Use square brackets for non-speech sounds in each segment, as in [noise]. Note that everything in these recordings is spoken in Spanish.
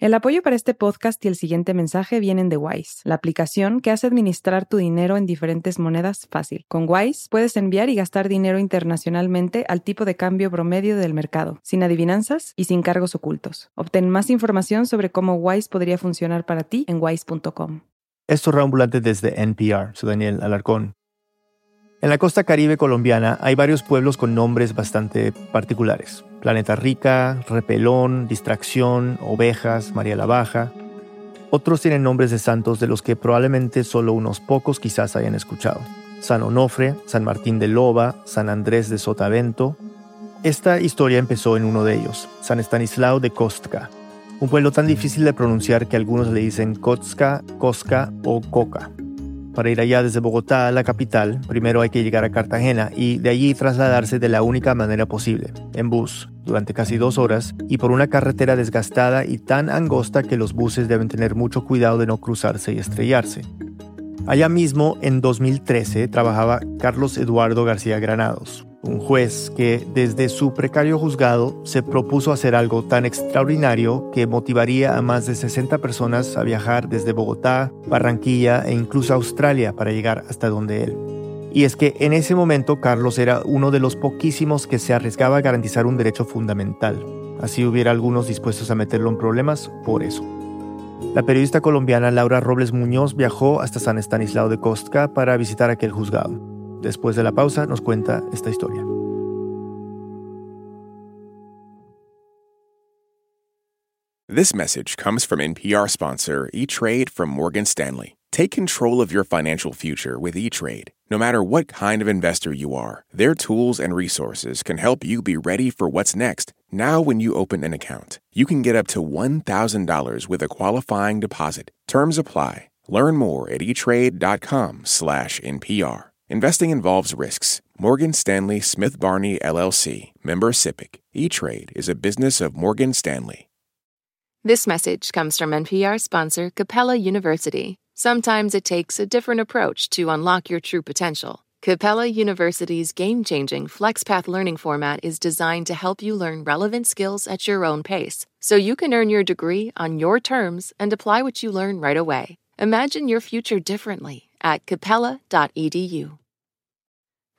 El apoyo para este podcast y el siguiente mensaje vienen de Wise, la aplicación que hace administrar tu dinero en diferentes monedas fácil. Con Wise puedes enviar y gastar dinero internacionalmente al tipo de cambio promedio del mercado, sin adivinanzas y sin cargos ocultos. Obtén más información sobre cómo Wise podría funcionar para ti en wise.com. Esto es desde NPR, soy Daniel Alarcón. En la costa caribe colombiana hay varios pueblos con nombres bastante particulares. Planeta Rica, Repelón, Distracción, Ovejas, María la Baja. Otros tienen nombres de santos de los que probablemente solo unos pocos quizás hayan escuchado. San Onofre, San Martín de Loba, San Andrés de Sotavento. Esta historia empezó en uno de ellos, San Estanislao de Kostka, un pueblo tan difícil de pronunciar que algunos le dicen Kotska, Koska o Coca. Para ir allá desde Bogotá a la capital, primero hay que llegar a Cartagena y de allí trasladarse de la única manera posible, en bus, durante casi dos horas y por una carretera desgastada y tan angosta que los buses deben tener mucho cuidado de no cruzarse y estrellarse. Allá mismo, en 2013, trabajaba Carlos Eduardo García Granados, un juez que desde su precario juzgado se propuso hacer algo tan extraordinario que motivaría a más de 60 personas a viajar desde Bogotá, Barranquilla e incluso Australia para llegar hasta donde él. Y es que en ese momento Carlos era uno de los poquísimos que se arriesgaba a garantizar un derecho fundamental. Así hubiera algunos dispuestos a meterlo en problemas por eso. La periodista colombiana Laura Robles Muñoz viajó hasta San Estanislao de Kostka para visitar aquel juzgado. Después de la pausa nos cuenta esta historia. This message comes from NPR sponsor E-Trade from Morgan Stanley. Take control of your financial future with E-Trade. No matter what kind of investor you are, their tools and resources can help you be ready for what's next. Now when you open an account, you can get up to $1,000 with a qualifying deposit. Terms apply. Learn more at etrade.com/npr. Investing involves risks. Morgan Stanley Smith Barney LLC, member SIPC. E-Trade is a business of Morgan Stanley. This message comes from NPR sponsor Capella University. Sometimes it takes a different approach to unlock your true potential. Capella University's game changing FlexPath learning format is designed to help you learn relevant skills at your own pace, so you can earn your degree on your terms and apply what you learn right away. Imagine your future differently at capella.edu.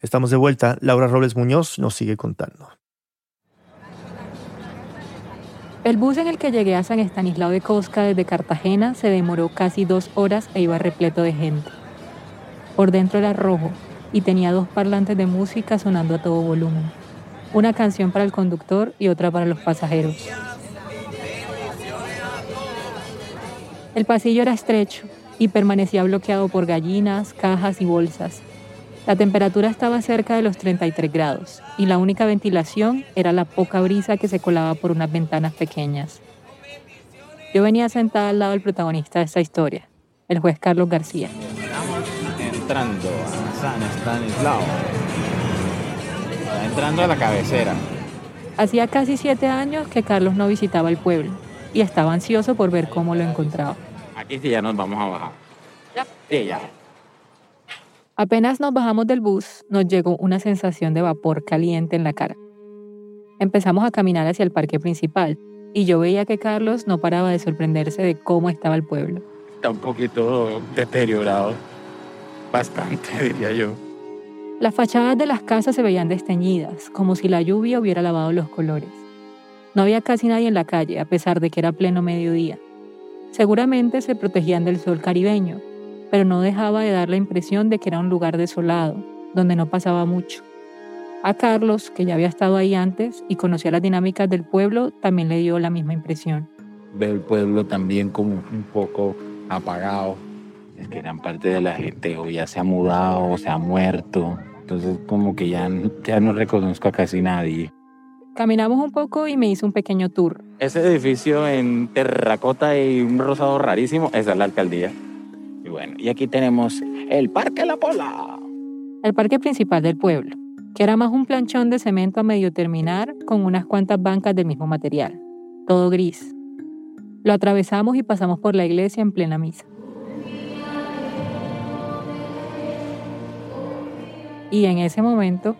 Estamos de vuelta. Laura Robles Muñoz nos sigue contando. El bus en el que llegué a San Estanislao de Cosca desde Cartagena se demoró casi dos horas e iba repleto de gente. Por dentro era rojo y tenía dos parlantes de música sonando a todo volumen. Una canción para el conductor y otra para los pasajeros. El pasillo era estrecho y permanecía bloqueado por gallinas, cajas y bolsas. La temperatura estaba cerca de los 33 grados y la única ventilación era la poca brisa que se colaba por unas ventanas pequeñas. Yo venía sentada al lado del protagonista de esta historia, el juez Carlos García. Estamos entrando a San Estanislao. Entrando a la cabecera. Hacía casi siete años que Carlos no visitaba el pueblo y estaba ansioso por ver cómo lo encontraba. Aquí sí ya nos vamos a bajar. Ya. Sí, ya. Apenas nos bajamos del bus, nos llegó una sensación de vapor caliente en la cara. Empezamos a caminar hacia el parque principal y yo veía que Carlos no paraba de sorprenderse de cómo estaba el pueblo. Está un poquito deteriorado. Bastante, [laughs] diría yo. Las fachadas de las casas se veían desteñidas, como si la lluvia hubiera lavado los colores. No había casi nadie en la calle, a pesar de que era pleno mediodía. Seguramente se protegían del sol caribeño, pero no dejaba de dar la impresión de que era un lugar desolado, donde no pasaba mucho. A Carlos, que ya había estado ahí antes y conocía las dinámicas del pueblo, también le dio la misma impresión. Veo el pueblo también como un poco apagado. Es que gran parte de la gente o ya se ha mudado o se ha muerto. Entonces como que ya, ya no reconozco a casi nadie. Caminamos un poco y me hizo un pequeño tour. Ese edificio en terracota y un rosado rarísimo, esa es la alcaldía. Y aquí tenemos el Parque La Pola. El parque principal del pueblo, que era más un planchón de cemento a medio terminar con unas cuantas bancas del mismo material, todo gris. Lo atravesamos y pasamos por la iglesia en plena misa. Y en ese momento,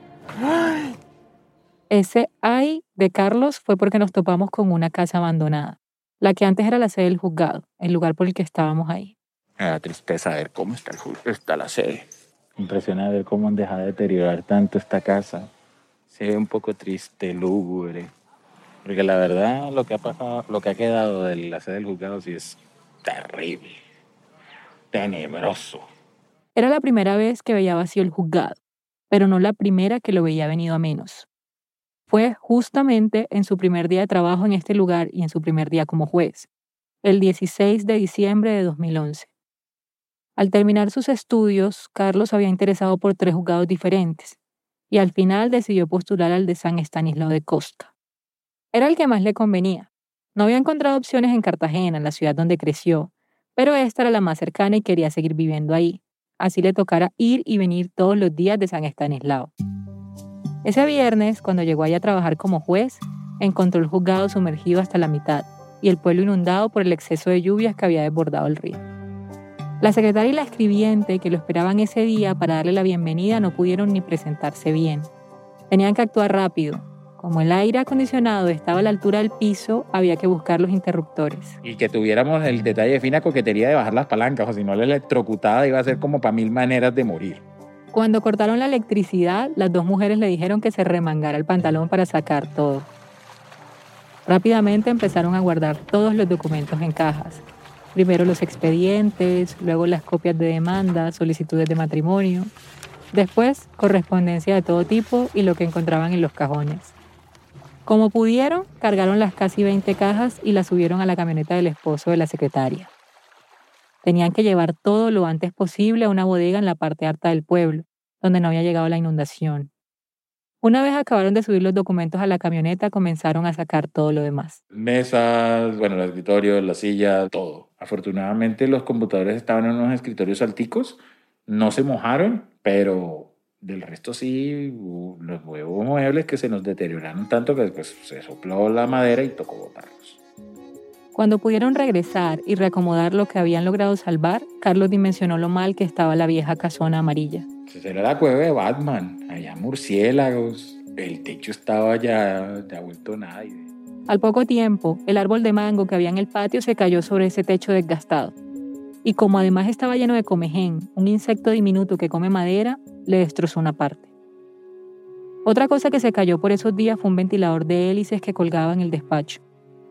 ese ay de Carlos fue porque nos topamos con una casa abandonada, la que antes era la sede del juzgado, el lugar por el que estábamos ahí. Me da tristeza ver cómo está, el, está la sede. Impresiona ver cómo han dejado de deteriorar tanto esta casa. Se ve un poco triste, lúgubre. Porque la verdad, lo que ha pasado, lo que ha quedado de la sede del juzgado sí es terrible, tenebroso. Era la primera vez que veía vacío el juzgado, pero no la primera que lo veía venido a menos. Fue justamente en su primer día de trabajo en este lugar y en su primer día como juez, el 16 de diciembre de 2011. Al terminar sus estudios, Carlos había interesado por tres juzgados diferentes y al final decidió postular al de San Estanislao de Costa. Era el que más le convenía. No había encontrado opciones en Cartagena, la ciudad donde creció, pero esta era la más cercana y quería seguir viviendo ahí. Así le tocara ir y venir todos los días de San Estanislao. Ese viernes, cuando llegó allá a trabajar como juez, encontró el juzgado sumergido hasta la mitad y el pueblo inundado por el exceso de lluvias que había desbordado el río. La secretaria y la escribiente que lo esperaban ese día para darle la bienvenida no pudieron ni presentarse bien. Tenían que actuar rápido. Como el aire acondicionado estaba a la altura del piso, había que buscar los interruptores. Y que tuviéramos el detalle de fina coquetería de bajar las palancas, o si no la electrocutada iba a ser como para mil maneras de morir. Cuando cortaron la electricidad, las dos mujeres le dijeron que se remangara el pantalón para sacar todo. Rápidamente empezaron a guardar todos los documentos en cajas. Primero los expedientes, luego las copias de demanda, solicitudes de matrimonio, después correspondencia de todo tipo y lo que encontraban en los cajones. Como pudieron, cargaron las casi 20 cajas y las subieron a la camioneta del esposo de la secretaria. Tenían que llevar todo lo antes posible a una bodega en la parte alta del pueblo, donde no había llegado la inundación. Una vez acabaron de subir los documentos a la camioneta, comenzaron a sacar todo lo demás. Mesas, bueno, el escritorio, la silla, todo. Afortunadamente los computadores estaban en unos escritorios alticos, no se mojaron, pero del resto sí, los nuevos muebles que se nos deterioraron tanto que después se sopló la madera y tocó botarlos. Cuando pudieron regresar y reacomodar lo que habían logrado salvar, Carlos dimensionó lo mal que estaba la vieja casona amarilla. Esa era la cueva de Batman, había murciélagos, el techo estaba ya, ya vuelto nada. Al poco tiempo, el árbol de mango que había en el patio se cayó sobre ese techo desgastado. Y como además estaba lleno de comején, un insecto diminuto que come madera, le destrozó una parte. Otra cosa que se cayó por esos días fue un ventilador de hélices que colgaba en el despacho.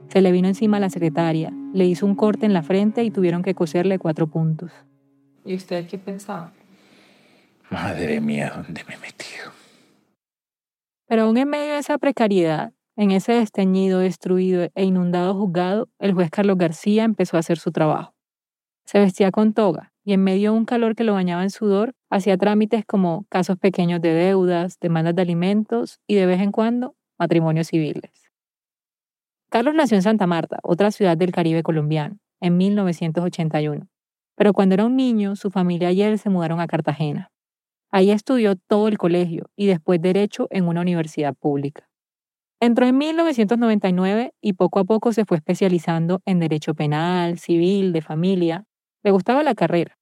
Se le vino encima a la secretaria, le hizo un corte en la frente y tuvieron que coserle cuatro puntos. ¿Y usted qué pensaba? Madre mía, ¿dónde me he metido? Pero aún en medio de esa precariedad, en ese desteñido, destruido e inundado juzgado, el juez Carlos García empezó a hacer su trabajo. Se vestía con toga y en medio de un calor que lo bañaba en sudor, hacía trámites como casos pequeños de deudas, demandas de alimentos y de vez en cuando matrimonios civiles. Carlos nació en Santa Marta, otra ciudad del Caribe colombiano, en 1981. Pero cuando era un niño, su familia y él se mudaron a Cartagena. Ahí estudió todo el colegio y después Derecho en una universidad pública. Entró en 1999 y poco a poco se fue especializando en Derecho Penal, Civil, de Familia. Le gustaba la carrera,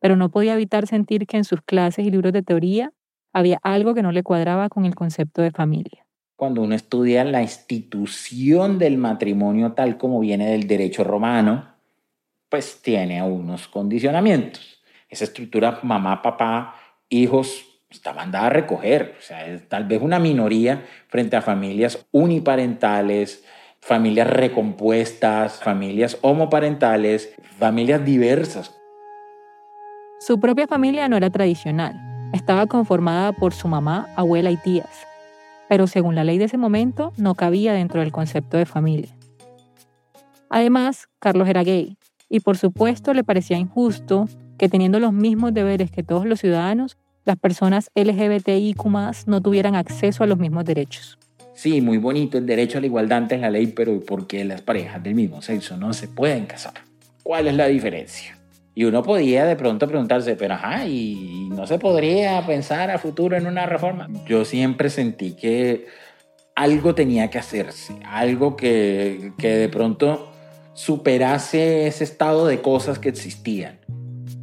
pero no podía evitar sentir que en sus clases y libros de teoría había algo que no le cuadraba con el concepto de familia. Cuando uno estudia la institución del matrimonio tal como viene del derecho romano, pues tiene unos condicionamientos. Esa estructura mamá, papá, hijos está mandada a recoger. O sea, tal vez una minoría frente a familias uniparentales, familias recompuestas, familias homoparentales, familias diversas. Su propia familia no era tradicional. Estaba conformada por su mamá, abuela y tías. Pero según la ley de ese momento, no cabía dentro del concepto de familia. Además, Carlos era gay, y por supuesto le parecía injusto que teniendo los mismos deberes que todos los ciudadanos, las personas LGBTIQ no tuvieran acceso a los mismos derechos. sí, muy bonito el derecho a la igualdad ante la ley, pero ¿por qué las parejas del mismo sexo no se pueden casar? ¿Cuál es la diferencia? Y uno podía de pronto preguntarse, pero ajá, ¿y no se podría pensar a futuro en una reforma? Yo siempre sentí que algo tenía que hacerse, algo que, que de pronto superase ese estado de cosas que existían.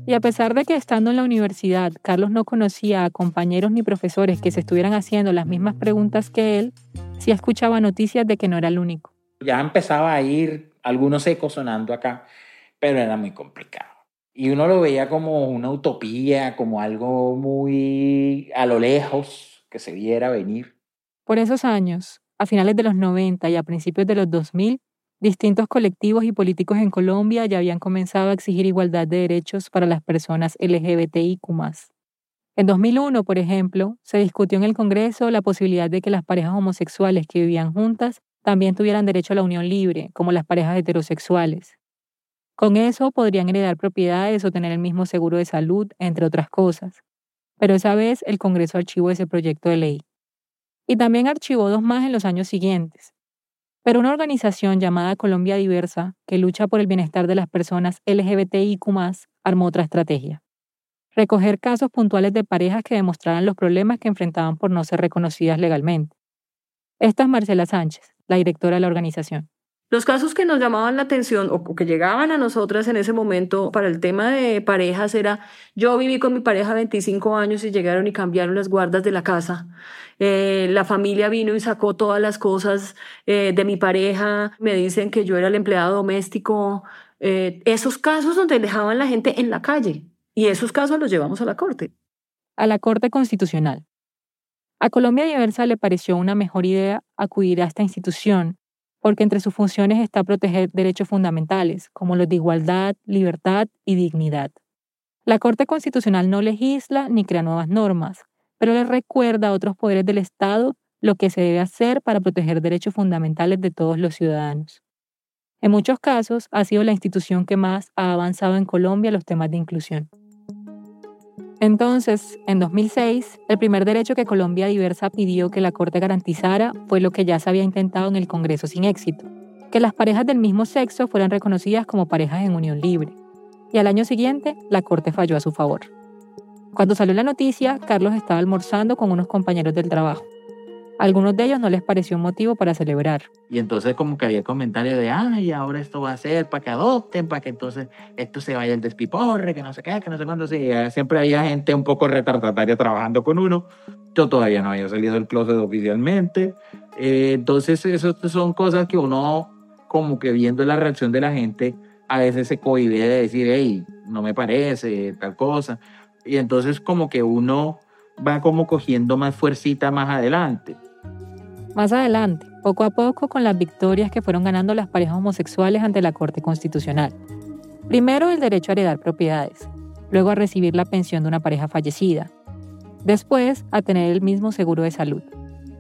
Y a pesar de que estando en la universidad, Carlos no conocía a compañeros ni profesores que se estuvieran haciendo las mismas preguntas que él, sí escuchaba noticias de que no era el único. Ya empezaba a ir algunos ecos sonando acá, pero era muy complicado. Y uno lo veía como una utopía, como algo muy a lo lejos que se viera venir. Por esos años, a finales de los 90 y a principios de los 2000, Distintos colectivos y políticos en Colombia ya habían comenzado a exigir igualdad de derechos para las personas LGBTIQ. En 2001, por ejemplo, se discutió en el Congreso la posibilidad de que las parejas homosexuales que vivían juntas también tuvieran derecho a la unión libre, como las parejas heterosexuales. Con eso podrían heredar propiedades o tener el mismo seguro de salud, entre otras cosas. Pero esa vez el Congreso archivó ese proyecto de ley. Y también archivó dos más en los años siguientes. Pero una organización llamada Colombia Diversa, que lucha por el bienestar de las personas LGBTIQ, armó otra estrategia. Recoger casos puntuales de parejas que demostraran los problemas que enfrentaban por no ser reconocidas legalmente. Esta es Marcela Sánchez, la directora de la organización. Los casos que nos llamaban la atención o que llegaban a nosotras en ese momento para el tema de parejas era, yo viví con mi pareja 25 años y llegaron y cambiaron las guardas de la casa. Eh, la familia vino y sacó todas las cosas eh, de mi pareja, me dicen que yo era el empleado doméstico. Eh, esos casos donde dejaban la gente en la calle y esos casos los llevamos a la Corte. A la Corte Constitucional. A Colombia Diversa le pareció una mejor idea acudir a esta institución porque entre sus funciones está proteger derechos fundamentales, como los de igualdad, libertad y dignidad. La Corte Constitucional no legisla ni crea nuevas normas, pero le recuerda a otros poderes del Estado lo que se debe hacer para proteger derechos fundamentales de todos los ciudadanos. En muchos casos, ha sido la institución que más ha avanzado en Colombia los temas de inclusión. Entonces, en 2006, el primer derecho que Colombia Diversa pidió que la Corte garantizara fue lo que ya se había intentado en el Congreso sin éxito, que las parejas del mismo sexo fueran reconocidas como parejas en unión libre. Y al año siguiente, la Corte falló a su favor. Cuando salió la noticia, Carlos estaba almorzando con unos compañeros del trabajo algunos de ellos no les pareció motivo para celebrar. Y entonces como que había comentarios de, ay, ahora esto va a ser para que adopten, para que entonces esto se vaya el despiporre, que no sé qué, que no sé cuándo. Sí, siempre había gente un poco retardataria trabajando con uno. Yo todavía no había salido del closet oficialmente. Eh, entonces, eso son cosas que uno, como que viendo la reacción de la gente, a veces se cohibe de decir, hey, no me parece, tal cosa. Y entonces como que uno va como cogiendo más fuercita más adelante. Más adelante, poco a poco con las victorias que fueron ganando las parejas homosexuales ante la Corte Constitucional. Primero el derecho a heredar propiedades, luego a recibir la pensión de una pareja fallecida, después a tener el mismo seguro de salud.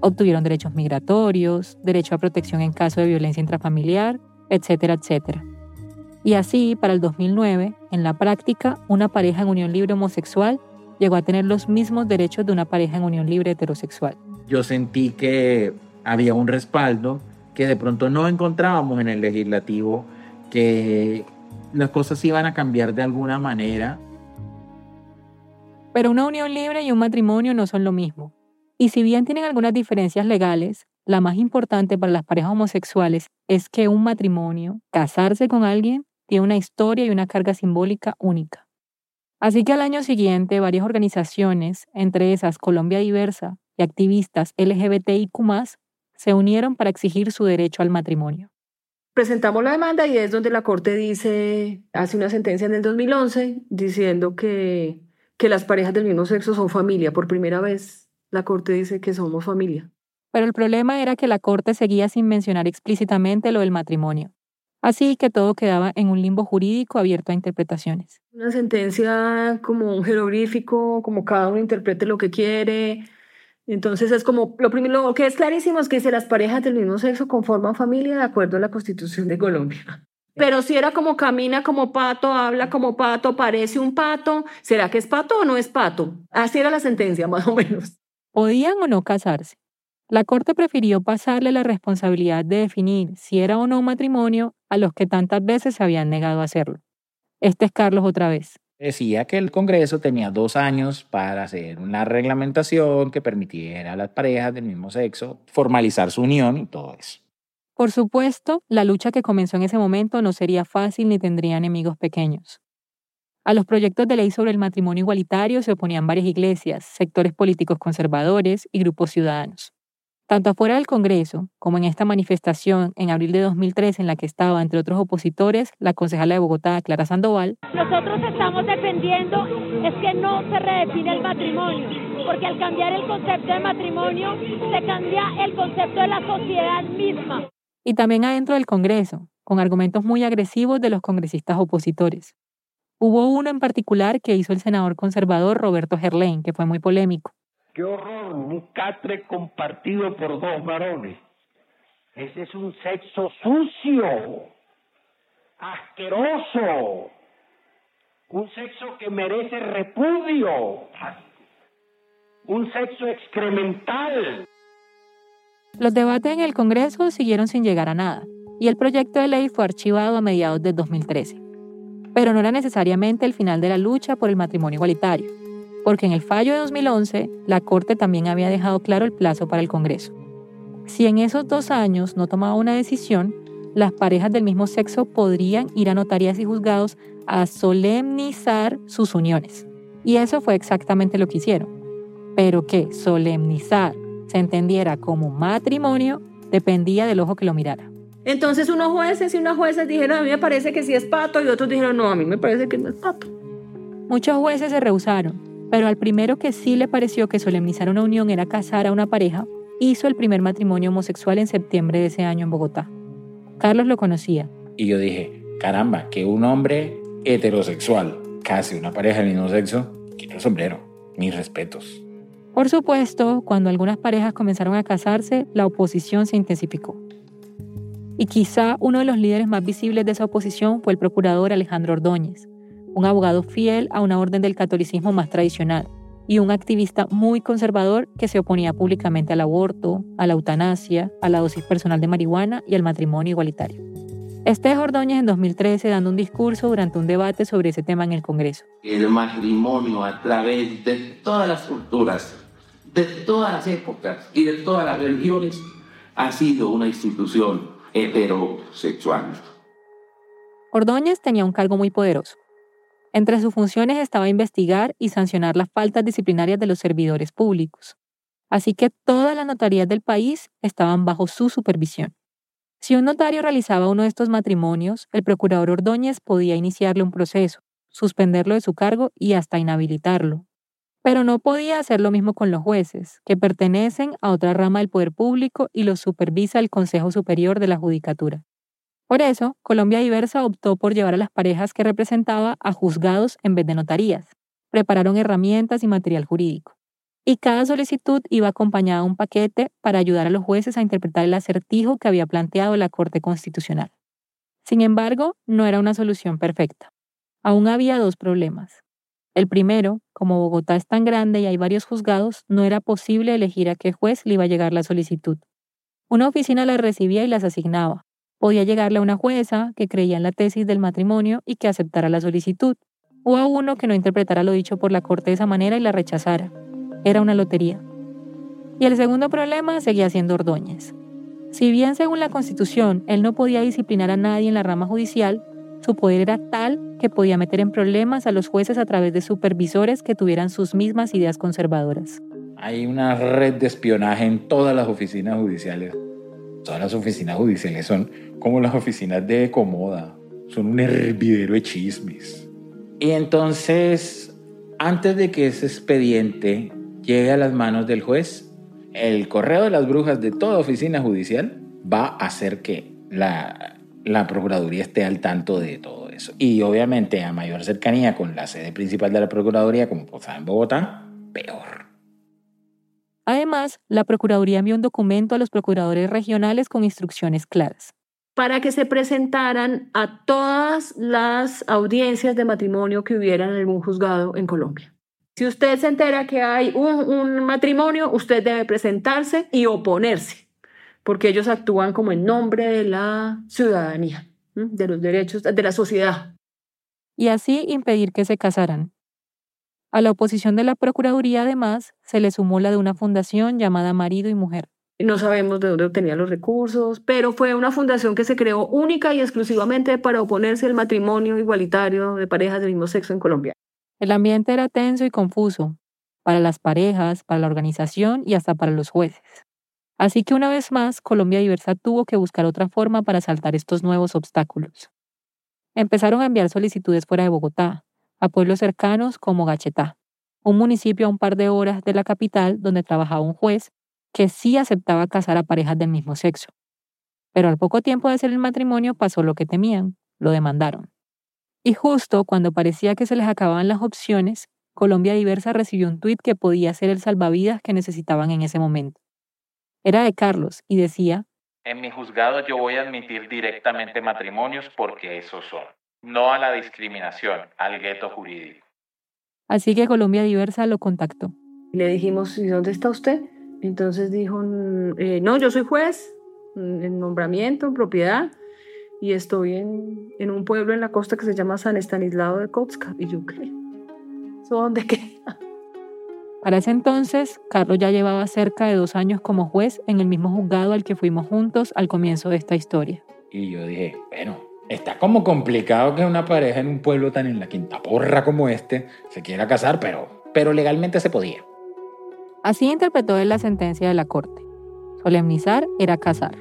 Obtuvieron derechos migratorios, derecho a protección en caso de violencia intrafamiliar, etcétera, etcétera. Y así, para el 2009, en la práctica, una pareja en unión libre homosexual llegó a tener los mismos derechos de una pareja en unión libre heterosexual. Yo sentí que había un respaldo que de pronto no encontrábamos en el legislativo, que las cosas iban a cambiar de alguna manera. Pero una unión libre y un matrimonio no son lo mismo. Y si bien tienen algunas diferencias legales, la más importante para las parejas homosexuales es que un matrimonio, casarse con alguien, tiene una historia y una carga simbólica única. Así que al año siguiente, varias organizaciones, entre esas Colombia Diversa y activistas LGBTIQ, se unieron para exigir su derecho al matrimonio. Presentamos la demanda y es donde la Corte dice, hace una sentencia en el 2011 diciendo que, que las parejas del mismo sexo son familia. Por primera vez la Corte dice que somos familia. Pero el problema era que la Corte seguía sin mencionar explícitamente lo del matrimonio. Así que todo quedaba en un limbo jurídico abierto a interpretaciones. Una sentencia como un jeroglífico, como cada uno interprete lo que quiere. Entonces es como, lo primero, lo que es clarísimo es que si las parejas del mismo sexo conforman familia de acuerdo a la Constitución de Colombia. Pero si era como camina como pato, habla como pato, parece un pato, ¿será que es pato o no es pato? Así era la sentencia, más o menos. ¿Podían o no casarse? La Corte prefirió pasarle la responsabilidad de definir si era o no un matrimonio a los que tantas veces se habían negado a hacerlo. Este es Carlos otra vez. Decía que el Congreso tenía dos años para hacer una reglamentación que permitiera a las parejas del mismo sexo formalizar su unión y todo eso. Por supuesto, la lucha que comenzó en ese momento no sería fácil ni tendría enemigos pequeños. A los proyectos de ley sobre el matrimonio igualitario se oponían varias iglesias, sectores políticos conservadores y grupos ciudadanos. Tanto afuera del Congreso como en esta manifestación en abril de 2003 en la que estaba, entre otros opositores, la concejala de Bogotá, Clara Sandoval. Nosotros estamos defendiendo es que no se redefine el matrimonio, porque al cambiar el concepto de matrimonio se cambia el concepto de la sociedad misma. Y también adentro del Congreso, con argumentos muy agresivos de los congresistas opositores. Hubo uno en particular que hizo el senador conservador Roberto Gerlain, que fue muy polémico. ¡Qué horror! Un catre compartido por dos varones. Ese es un sexo sucio, asqueroso, un sexo que merece repudio, un sexo excremental. Los debates en el Congreso siguieron sin llegar a nada, y el proyecto de ley fue archivado a mediados de 2013. Pero no era necesariamente el final de la lucha por el matrimonio igualitario, porque en el fallo de 2011 la Corte también había dejado claro el plazo para el Congreso. Si en esos dos años no tomaba una decisión, las parejas del mismo sexo podrían ir a notarías y juzgados a solemnizar sus uniones. Y eso fue exactamente lo que hicieron. Pero que solemnizar se entendiera como matrimonio dependía del ojo que lo mirara. Entonces unos jueces y unas jueces dijeron, a mí me parece que sí es pato, y otros dijeron, no, a mí me parece que no es pato. Muchos jueces se rehusaron, pero al primero que sí le pareció que solemnizar una unión era casar a una pareja, hizo el primer matrimonio homosexual en septiembre de ese año en Bogotá. Carlos lo conocía. Y yo dije, caramba, que un hombre heterosexual case una pareja del mismo sexo, quito el sombrero, mis respetos. Por supuesto, cuando algunas parejas comenzaron a casarse, la oposición se intensificó. Y quizá uno de los líderes más visibles de esa oposición fue el procurador Alejandro Ordóñez, un abogado fiel a una orden del catolicismo más tradicional y un activista muy conservador que se oponía públicamente al aborto, a la eutanasia, a la dosis personal de marihuana y al matrimonio igualitario. Este es Ordóñez en 2013 dando un discurso durante un debate sobre ese tema en el Congreso. El matrimonio a través de todas las culturas de todas las épocas y de todas las religiones, ha sido una institución heterosexual. Ordóñez tenía un cargo muy poderoso. Entre sus funciones estaba investigar y sancionar las faltas disciplinarias de los servidores públicos. Así que todas las notarías del país estaban bajo su supervisión. Si un notario realizaba uno de estos matrimonios, el procurador Ordóñez podía iniciarle un proceso, suspenderlo de su cargo y hasta inhabilitarlo, pero no podía hacer lo mismo con los jueces, que pertenecen a otra rama del poder público y los supervisa el Consejo Superior de la Judicatura. Por eso, Colombia Diversa optó por llevar a las parejas que representaba a juzgados en vez de notarías. Prepararon herramientas y material jurídico. Y cada solicitud iba acompañada de un paquete para ayudar a los jueces a interpretar el acertijo que había planteado la Corte Constitucional. Sin embargo, no era una solución perfecta. Aún había dos problemas. El primero, como Bogotá es tan grande y hay varios juzgados, no era posible elegir a qué juez le iba a llegar la solicitud. Una oficina las recibía y las asignaba. Podía llegarle a una jueza que creía en la tesis del matrimonio y que aceptara la solicitud, o a uno que no interpretara lo dicho por la corte de esa manera y la rechazara. Era una lotería. Y el segundo problema seguía siendo Ordóñez. Si bien según la Constitución él no podía disciplinar a nadie en la rama judicial, su poder era tal que podía meter en problemas a los jueces a través de supervisores que tuvieran sus mismas ideas conservadoras. Hay una red de espionaje en todas las oficinas judiciales. Todas las oficinas judiciales son como las oficinas de Comoda. Son un hervidero de chismes. Y entonces, antes de que ese expediente llegue a las manos del juez, el correo de las brujas de toda oficina judicial va a hacer que la, la Procuraduría esté al tanto de todo eso. Y obviamente a mayor cercanía con la sede principal de la Procuraduría, como está en Bogotá, peor. Además, la Procuraduría envió un documento a los procuradores regionales con instrucciones claras. Para que se presentaran a todas las audiencias de matrimonio que hubieran en algún juzgado en Colombia. Si usted se entera que hay un, un matrimonio, usted debe presentarse y oponerse, porque ellos actúan como en nombre de la ciudadanía, de los derechos de la sociedad. Y así impedir que se casaran. A la oposición de la Procuraduría, además, se le sumó la de una fundación llamada Marido y Mujer. No sabemos de dónde obtenía los recursos, pero fue una fundación que se creó única y exclusivamente para oponerse al matrimonio igualitario de parejas del mismo sexo en Colombia. El ambiente era tenso y confuso, para las parejas, para la organización y hasta para los jueces. Así que una vez más, Colombia Diversa tuvo que buscar otra forma para saltar estos nuevos obstáculos. Empezaron a enviar solicitudes fuera de Bogotá, a pueblos cercanos como Gachetá, un municipio a un par de horas de la capital donde trabajaba un juez que sí aceptaba casar a parejas del mismo sexo. Pero al poco tiempo de hacer el matrimonio pasó lo que temían, lo demandaron. Y justo cuando parecía que se les acababan las opciones, Colombia Diversa recibió un tuit que podía ser el salvavidas que necesitaban en ese momento. Era de Carlos y decía, En mi juzgado yo voy a admitir directamente matrimonios porque esos son, no a la discriminación, al gueto jurídico. Así que Colombia Diversa lo contactó. Le dijimos, ¿y dónde está usted? Entonces dijo, eh, no, yo soy juez en nombramiento, en propiedad y estoy en, en, un pueblo en la costa que se llama San Estanislao de Kotska. Y yo, ¿qué? ¿Dónde queda? Para ese entonces, Carlos ya llevaba cerca de dos años como juez en el mismo juzgado al que fuimos juntos al comienzo de esta historia. Y yo dije, bueno, está como complicado que una pareja en un pueblo tan en la quinta porra como este se quiera casar, pero, pero legalmente se podía. Así interpretó él la sentencia de la corte. Solemnizar era casar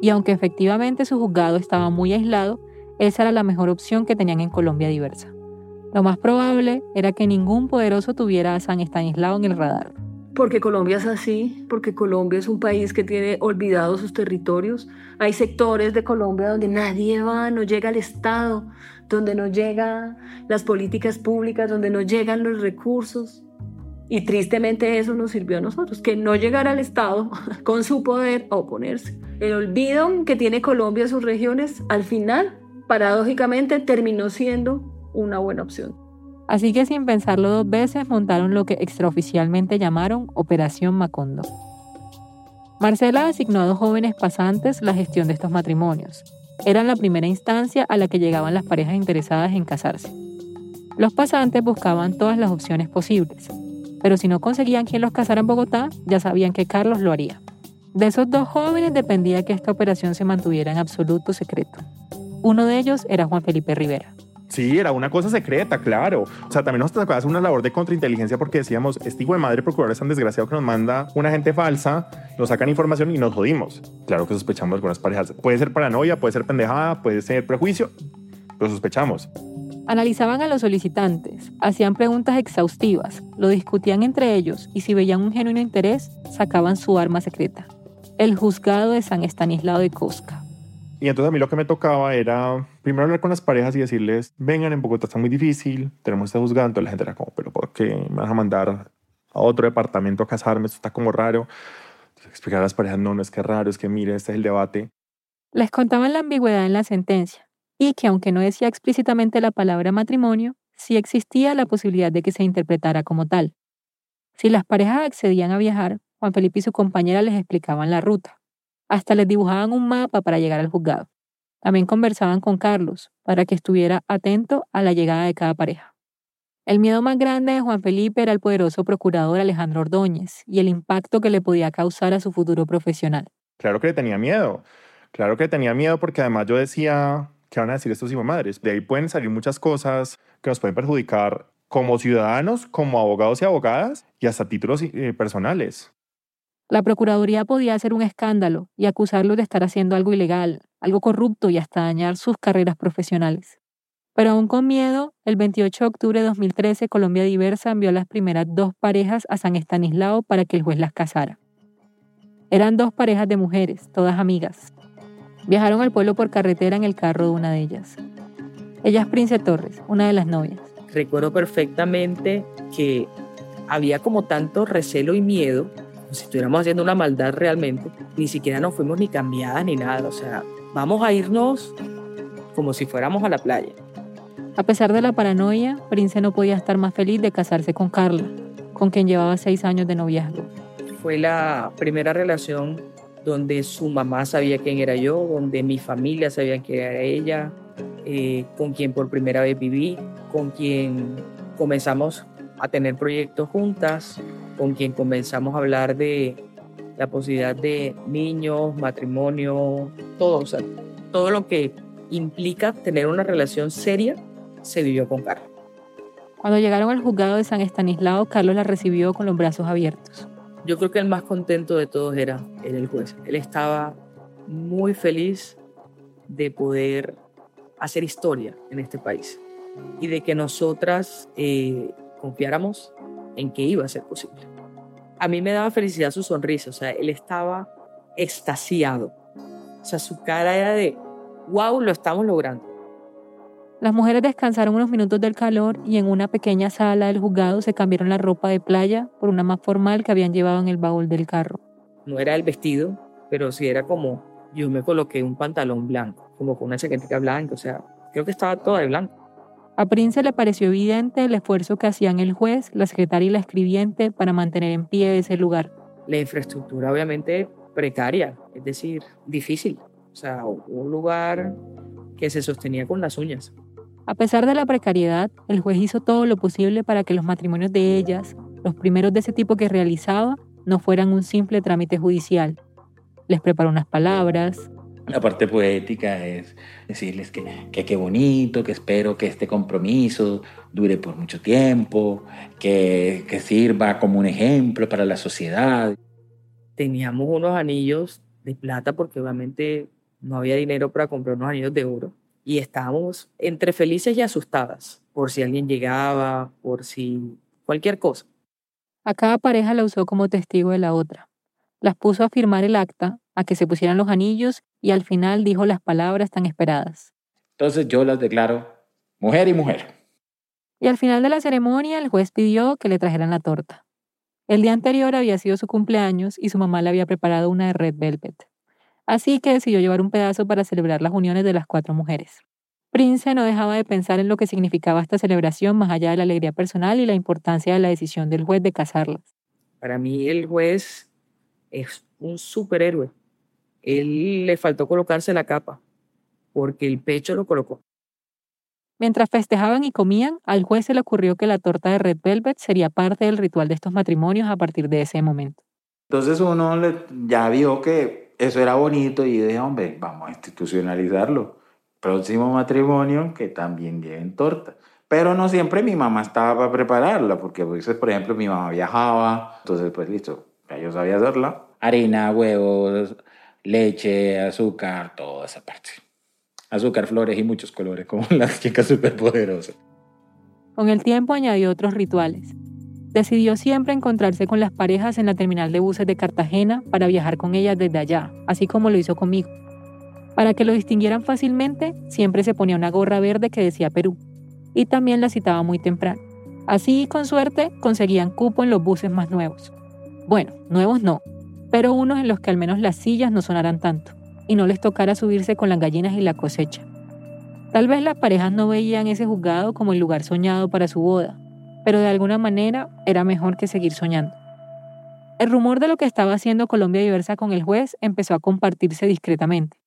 y aunque efectivamente su juzgado estaba muy aislado, esa era la mejor opción que tenían en Colombia diversa. Lo más probable era que ningún poderoso tuviera a San Estanislao en el radar. Porque Colombia es así, porque Colombia es un país que tiene olvidados sus territorios. Hay sectores de Colombia donde nadie va, no llega al Estado, donde no llegan las políticas públicas, donde no llegan los recursos. Y tristemente eso nos sirvió a nosotros, que no llegara al Estado [laughs] con su poder a oponerse. El olvido que tiene Colombia a sus regiones, al final, paradójicamente, terminó siendo una buena opción. Así que sin pensarlo dos veces montaron lo que extraoficialmente llamaron Operación Macondo. Marcela asignó a dos jóvenes pasantes la gestión de estos matrimonios. Eran la primera instancia a la que llegaban las parejas interesadas en casarse. Los pasantes buscaban todas las opciones posibles, pero si no conseguían quien los casara en Bogotá, ya sabían que Carlos lo haría. De esos dos jóvenes dependía que esta operación se mantuviera en absoluto secreto. Uno de ellos era Juan Felipe Rivera. Sí, era una cosa secreta, claro. O sea, también nos tocaba hacer una labor de contrainteligencia porque decíamos, este hijo de madre procurador es tan desgraciado que nos manda una gente falsa, nos sacan información y nos jodimos. Claro que sospechamos algunas parejas. Puede ser paranoia, puede ser pendejada, puede ser prejuicio, pero sospechamos. Analizaban a los solicitantes, hacían preguntas exhaustivas, lo discutían entre ellos y si veían un genuino interés, sacaban su arma secreta, el juzgado de San Estanislao de Cosca. Y entonces a mí lo que me tocaba era primero hablar con las parejas y decirles, vengan, en Bogotá está muy difícil, tenemos este juzgado, entonces la gente era como, pero ¿por qué me vas a mandar a otro departamento a casarme? Esto está como raro. Entonces, explicar a las parejas, no, no es que es raro, es que mire, este es el debate. Les contaban la ambigüedad en la sentencia y que aunque no decía explícitamente la palabra matrimonio, sí existía la posibilidad de que se interpretara como tal. Si las parejas accedían a viajar, Juan Felipe y su compañera les explicaban la ruta. Hasta les dibujaban un mapa para llegar al juzgado. También conversaban con Carlos para que estuviera atento a la llegada de cada pareja. El miedo más grande de Juan Felipe era el poderoso procurador Alejandro Ordóñez y el impacto que le podía causar a su futuro profesional. Claro que tenía miedo. Claro que tenía miedo porque además yo decía, ¿qué van a decir estos madres? De ahí pueden salir muchas cosas que nos pueden perjudicar como ciudadanos, como abogados y abogadas y hasta títulos eh, personales. La Procuraduría podía hacer un escándalo y acusarlos de estar haciendo algo ilegal, algo corrupto y hasta dañar sus carreras profesionales. Pero aún con miedo, el 28 de octubre de 2013 Colombia Diversa envió las primeras dos parejas a San Estanislao para que el juez las casara. Eran dos parejas de mujeres, todas amigas. Viajaron al pueblo por carretera en el carro de una de ellas. Ella es Prince Torres, una de las novias. Recuerdo perfectamente que había como tanto recelo y miedo si estuviéramos haciendo una maldad realmente, ni siquiera nos fuimos ni cambiadas ni nada. O sea, vamos a irnos como si fuéramos a la playa. A pesar de la paranoia, Prince no podía estar más feliz de casarse con Carla, con quien llevaba seis años de noviazgo. Fue la primera relación donde su mamá sabía quién era yo, donde mi familia sabía quién era ella, eh, con quien por primera vez viví, con quien comenzamos a tener proyectos juntas, con quien comenzamos a hablar de la posibilidad de niños, matrimonio, todo, o sea, todo lo que implica tener una relación seria se vivió con Carlos. Cuando llegaron al juzgado de San Estanislao, Carlos la recibió con los brazos abiertos. Yo creo que el más contento de todos era, el juez. Él estaba muy feliz de poder hacer historia en este país y de que nosotras eh, confiáramos en que iba a ser posible. A mí me daba felicidad su sonrisa, o sea, él estaba extasiado. O sea, su cara era de, wow, lo estamos logrando. Las mujeres descansaron unos minutos del calor y en una pequeña sala del juzgado se cambiaron la ropa de playa por una más formal que habían llevado en el baúl del carro. No era el vestido, pero sí era como, yo me coloqué un pantalón blanco, como con una chaqueta blanca, o sea, creo que estaba toda de blanco. A Prince le pareció evidente el esfuerzo que hacían el juez, la secretaria y la escribiente para mantener en pie ese lugar. La infraestructura obviamente precaria, es decir, difícil. O sea, un lugar que se sostenía con las uñas. A pesar de la precariedad, el juez hizo todo lo posible para que los matrimonios de ellas, los primeros de ese tipo que realizaba, no fueran un simple trámite judicial. Les preparó unas palabras. La parte poética es decirles que qué bonito, que espero que este compromiso dure por mucho tiempo, que, que sirva como un ejemplo para la sociedad. Teníamos unos anillos de plata porque obviamente no había dinero para comprar unos anillos de oro y estábamos entre felices y asustadas por si alguien llegaba, por si cualquier cosa. A cada pareja la usó como testigo de la otra. Las puso a firmar el acta, a que se pusieran los anillos y al final dijo las palabras tan esperadas. Entonces yo las declaro mujer y mujer. Y al final de la ceremonia el juez pidió que le trajeran la torta. El día anterior había sido su cumpleaños y su mamá le había preparado una de red velvet. Así que decidió llevar un pedazo para celebrar las uniones de las cuatro mujeres. Prince no dejaba de pensar en lo que significaba esta celebración más allá de la alegría personal y la importancia de la decisión del juez de casarlas. Para mí el juez es un superhéroe. Él le faltó colocarse la capa porque el pecho lo colocó. Mientras festejaban y comían, al juez se le ocurrió que la torta de Red Velvet sería parte del ritual de estos matrimonios a partir de ese momento. Entonces uno ya vio que eso era bonito y dije, hombre, vamos a institucionalizarlo. Próximo matrimonio que también lleven torta. Pero no siempre mi mamá estaba para prepararla, porque pues, por ejemplo mi mamá viajaba, entonces pues listo, ya yo sabía hacerla. Harina, huevos, leche, azúcar, toda esa parte. Azúcar, flores y muchos colores, como [laughs] las chicas superpoderosas. Con el tiempo añadió otros rituales decidió siempre encontrarse con las parejas en la terminal de buses de Cartagena para viajar con ellas desde allá, así como lo hizo conmigo. Para que lo distinguieran fácilmente, siempre se ponía una gorra verde que decía Perú, y también la citaba muy temprano. Así, con suerte, conseguían cupo en los buses más nuevos. Bueno, nuevos no, pero unos en los que al menos las sillas no sonaran tanto, y no les tocara subirse con las gallinas y la cosecha. Tal vez las parejas no veían ese juzgado como el lugar soñado para su boda, pero de alguna manera era mejor que seguir soñando. El rumor de lo que estaba haciendo Colombia Diversa con el juez empezó a compartirse discretamente,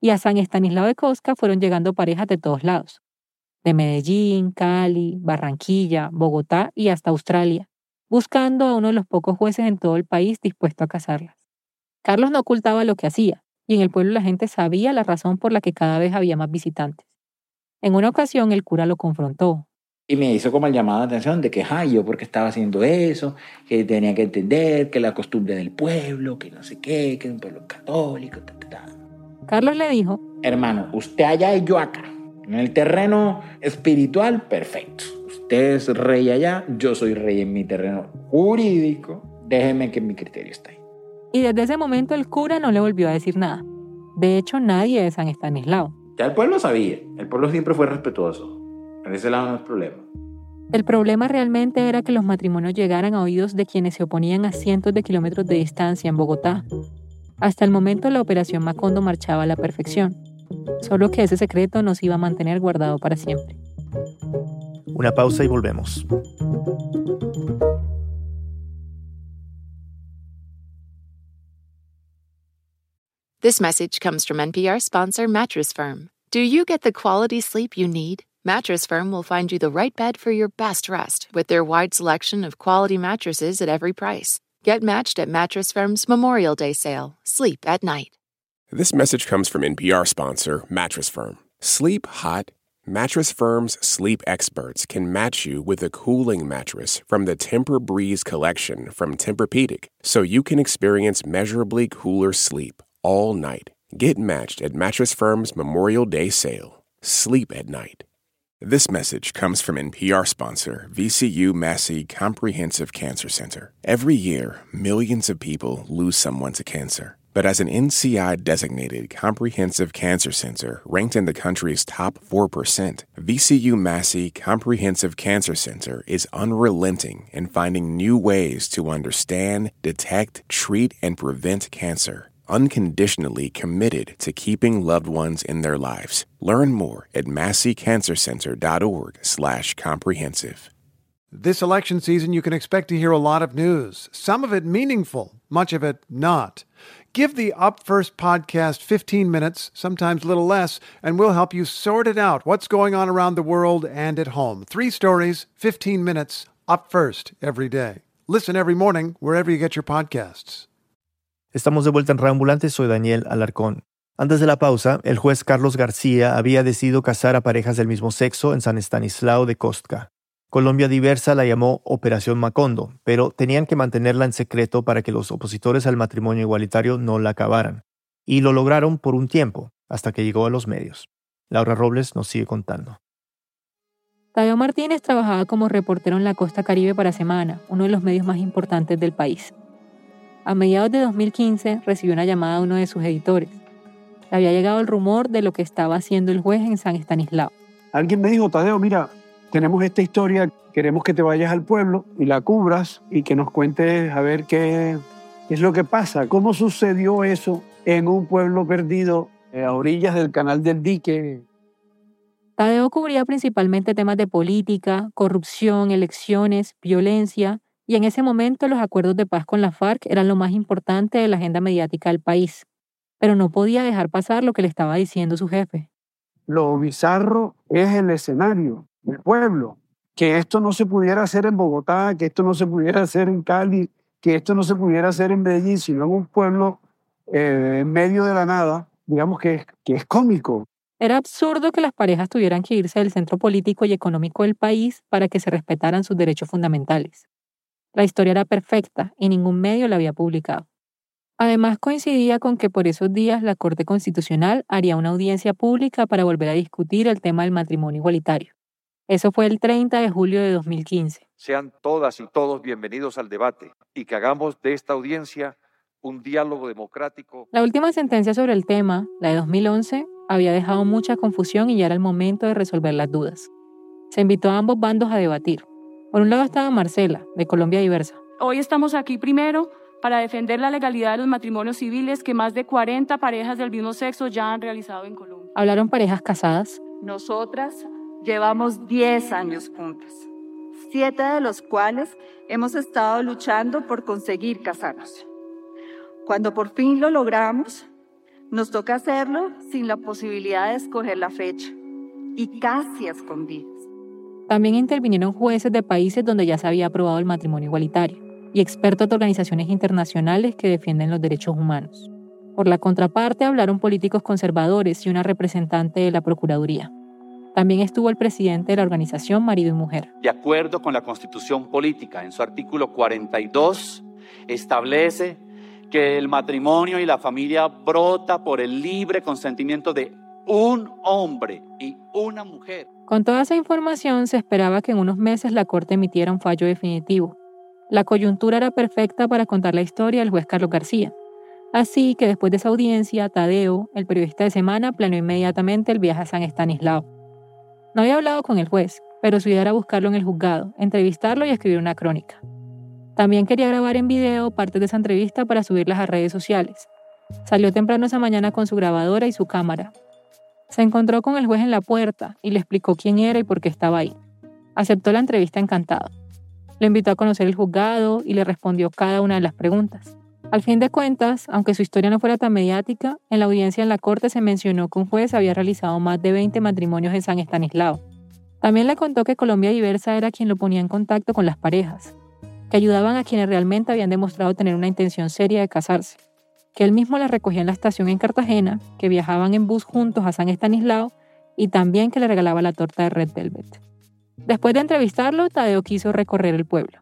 y a San Estanislao de Cosca fueron llegando parejas de todos lados, de Medellín, Cali, Barranquilla, Bogotá y hasta Australia, buscando a uno de los pocos jueces en todo el país dispuesto a casarlas. Carlos no ocultaba lo que hacía, y en el pueblo la gente sabía la razón por la que cada vez había más visitantes. En una ocasión el cura lo confrontó, y me hizo como el llamado de atención de que, ay, yo porque estaba haciendo eso, que tenía que entender que la costumbre del pueblo, que no sé qué, que es un pueblo católico, ta, ta, ta. Carlos le dijo, hermano, usted allá y yo acá. En el terreno espiritual, perfecto. Usted es rey allá, yo soy rey en mi terreno jurídico. Déjeme que mi criterio está ahí. Y desde ese momento el cura no le volvió a decir nada. De hecho, nadie de San Estanislao. Ya el pueblo sabía, el pueblo siempre fue respetuoso. En ese lado no es problema. El problema realmente era que los matrimonios llegaran a oídos de quienes se oponían a cientos de kilómetros de distancia en Bogotá. Hasta el momento la operación Macondo marchaba a la perfección, solo que ese secreto no se iba a mantener guardado para siempre. Una pausa y volvemos. This message comes from NPR sponsor Mattress Firm. Do you get the quality sleep you need? Mattress Firm will find you the right bed for your best rest with their wide selection of quality mattresses at every price. Get matched at Mattress Firm's Memorial Day sale. Sleep at night. This message comes from NPR sponsor Mattress Firm. Sleep hot. Mattress Firm's sleep experts can match you with a cooling mattress from the Temper Breeze collection from Tempur-Pedic, so you can experience measurably cooler sleep all night. Get matched at Mattress Firm's Memorial Day sale. Sleep at night. This message comes from NPR sponsor VCU Massey Comprehensive Cancer Center. Every year, millions of people lose someone to cancer. But as an NCI designated comprehensive cancer center ranked in the country's top 4%, VCU Massey Comprehensive Cancer Center is unrelenting in finding new ways to understand, detect, treat, and prevent cancer unconditionally committed to keeping loved ones in their lives. Learn more at masseycancercenter.org/comprehensive. This election season you can expect to hear a lot of news, some of it meaningful, much of it not. Give the Up First podcast 15 minutes, sometimes a little less, and we'll help you sort it out what's going on around the world and at home. 3 stories, 15 minutes, up first every day. Listen every morning wherever you get your podcasts. Estamos de vuelta en Reambulante, soy Daniel Alarcón. Antes de la pausa, el juez Carlos García había decidido casar a parejas del mismo sexo en San Estanislao de Kostka. Colombia Diversa la llamó Operación Macondo, pero tenían que mantenerla en secreto para que los opositores al matrimonio igualitario no la acabaran. Y lo lograron por un tiempo, hasta que llegó a los medios. Laura Robles nos sigue contando. Tadeo Martínez trabajaba como reportero en la costa caribe para Semana, uno de los medios más importantes del país. A mediados de 2015 recibió una llamada de uno de sus editores. Le había llegado el rumor de lo que estaba haciendo el juez en San Estanislao. Alguien me dijo, Tadeo, mira, tenemos esta historia, queremos que te vayas al pueblo y la cubras y que nos cuentes a ver qué, es lo que pasa, cómo sucedió eso en un pueblo perdido eh, a orillas del canal del dique. Tadeo cubría principalmente temas de política, corrupción, elecciones, violencia y en ese momento los acuerdos de paz con la FARC eran lo más importante de la agenda mediática del país, pero no podía dejar pasar lo que le estaba diciendo su jefe. Lo bizarro es el escenario, el pueblo, que esto no se pudiera hacer en Bogotá, que esto no se pudiera hacer en Cali, que esto no se pudiera hacer en Medellín, sino en un pueblo eh, en medio de la nada, digamos que que es cómico. Era absurdo que las parejas tuvieran que irse del centro político y económico del país para que se respetaran sus derechos fundamentales. La historia era perfecta y ningún medio la había publicado. Además coincidía con que por esos días la Corte Constitucional haría una audiencia pública para volver a discutir el tema del matrimonio igualitario. Eso fue el 30 de julio de 2015. Sean todas y todos bienvenidos al debate y que hagamos de esta audiencia un diálogo democrático. La última sentencia sobre el tema, la de 2011, había dejado mucha confusión y ya era el momento de resolver las dudas. Se invitó a ambos bandos a debatir. Por un lado estaba Marcela, de Colombia Diversa. Hoy estamos aquí primero para defender la legalidad de los matrimonios civiles que más de 40 parejas del mismo sexo ya han realizado en Colombia. Hablaron parejas casadas. Nosotras llevamos 10 años juntas, siete de los cuales hemos estado luchando por conseguir casarnos. Cuando por fin lo logramos, nos toca hacerlo sin la posibilidad de escoger la fecha y casi a escondidas. También intervinieron jueces de países donde ya se había aprobado el matrimonio igualitario y expertos de organizaciones internacionales que defienden los derechos humanos. Por la contraparte hablaron políticos conservadores y una representante de la Procuraduría. También estuvo el presidente de la organización Marido y Mujer. De acuerdo con la Constitución Política, en su artículo 42, establece que el matrimonio y la familia brota por el libre consentimiento de un hombre y una mujer. Con toda esa información se esperaba que en unos meses la Corte emitiera un fallo definitivo. La coyuntura era perfecta para contar la historia del juez Carlos García. Así que después de esa audiencia, Tadeo, el periodista de semana, planeó inmediatamente el viaje a San Estanislao. No había hablado con el juez, pero su idea era buscarlo en el juzgado, entrevistarlo y escribir una crónica. También quería grabar en video partes de esa entrevista para subirlas a redes sociales. Salió temprano esa mañana con su grabadora y su cámara. Se encontró con el juez en la puerta y le explicó quién era y por qué estaba ahí. Aceptó la entrevista encantado. Lo invitó a conocer el juzgado y le respondió cada una de las preguntas. Al fin de cuentas, aunque su historia no fuera tan mediática, en la audiencia en la corte se mencionó que un juez había realizado más de 20 matrimonios en San Estanislao. También le contó que Colombia Diversa era quien lo ponía en contacto con las parejas, que ayudaban a quienes realmente habían demostrado tener una intención seria de casarse, que él mismo las recogía en la estación en Cartagena, que viajaban en bus juntos a San Estanislao y también que le regalaba la torta de Red Velvet. Después de entrevistarlo, Tadeo quiso recorrer el pueblo.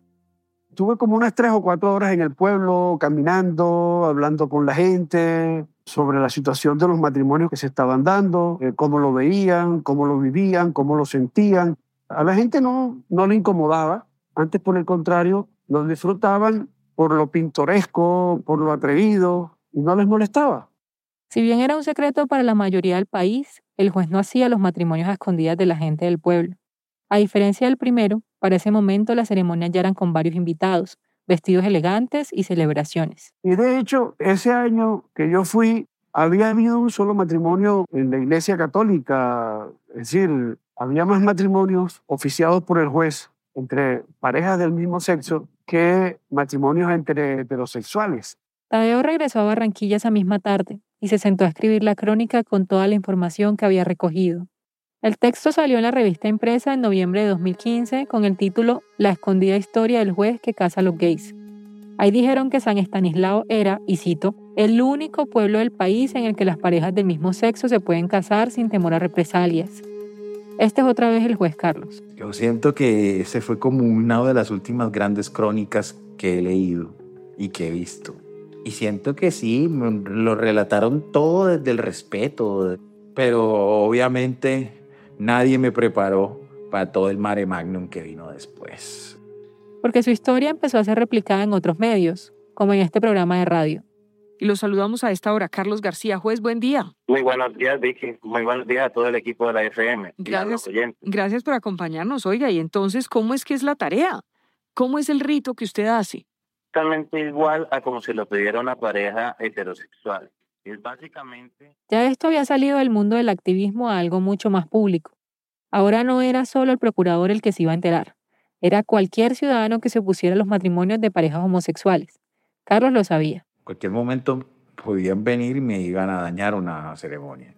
Tuve como unas tres o cuatro horas en el pueblo, caminando, hablando con la gente sobre la situación de los matrimonios que se estaban dando, eh, cómo lo veían, cómo lo vivían, cómo lo sentían. A la gente no, no le incomodaba, antes por el contrario, lo disfrutaban por lo pintoresco, por lo atrevido, y no les molestaba. Si bien era un secreto para la mayoría del país, el juez no hacía los matrimonios a escondidas de la gente del pueblo. A diferencia del primero, para ese momento las ceremonias ya eran con varios invitados, vestidos elegantes y celebraciones. Y de hecho, ese año que yo fui, había habido un solo matrimonio en la Iglesia Católica, es decir, había más matrimonios oficiados por el juez entre parejas del mismo sexo que matrimonios entre heterosexuales. Tadeo regresó a Barranquilla esa misma tarde y se sentó a escribir la crónica con toda la información que había recogido. El texto salió en la revista impresa en noviembre de 2015 con el título La escondida historia del juez que casa a los gays. Ahí dijeron que San Estanislao era, y cito, el único pueblo del país en el que las parejas del mismo sexo se pueden casar sin temor a represalias. Este es otra vez el juez Carlos. Yo siento que ese fue como una de las últimas grandes crónicas que he leído y que he visto. Y siento que sí, lo relataron todo desde el respeto, pero obviamente nadie me preparó para todo el mare magnum que vino después. Porque su historia empezó a ser replicada en otros medios, como en este programa de radio. Y los saludamos a esta hora. Carlos García, juez, buen día. Muy buenos días, Vicky. Muy buenos días a todo el equipo de la FM. Gracias, gracias por acompañarnos. Oiga, y entonces, ¿cómo es que es la tarea? ¿Cómo es el rito que usted hace? Totalmente igual a como si lo pidiera una pareja heterosexual. Es básicamente... Ya esto había salido del mundo del activismo a algo mucho más público. Ahora no era solo el procurador el que se iba a enterar, era cualquier ciudadano que se opusiera a los matrimonios de parejas homosexuales. Carlos lo sabía. En cualquier momento podían venir y me iban a dañar una ceremonia.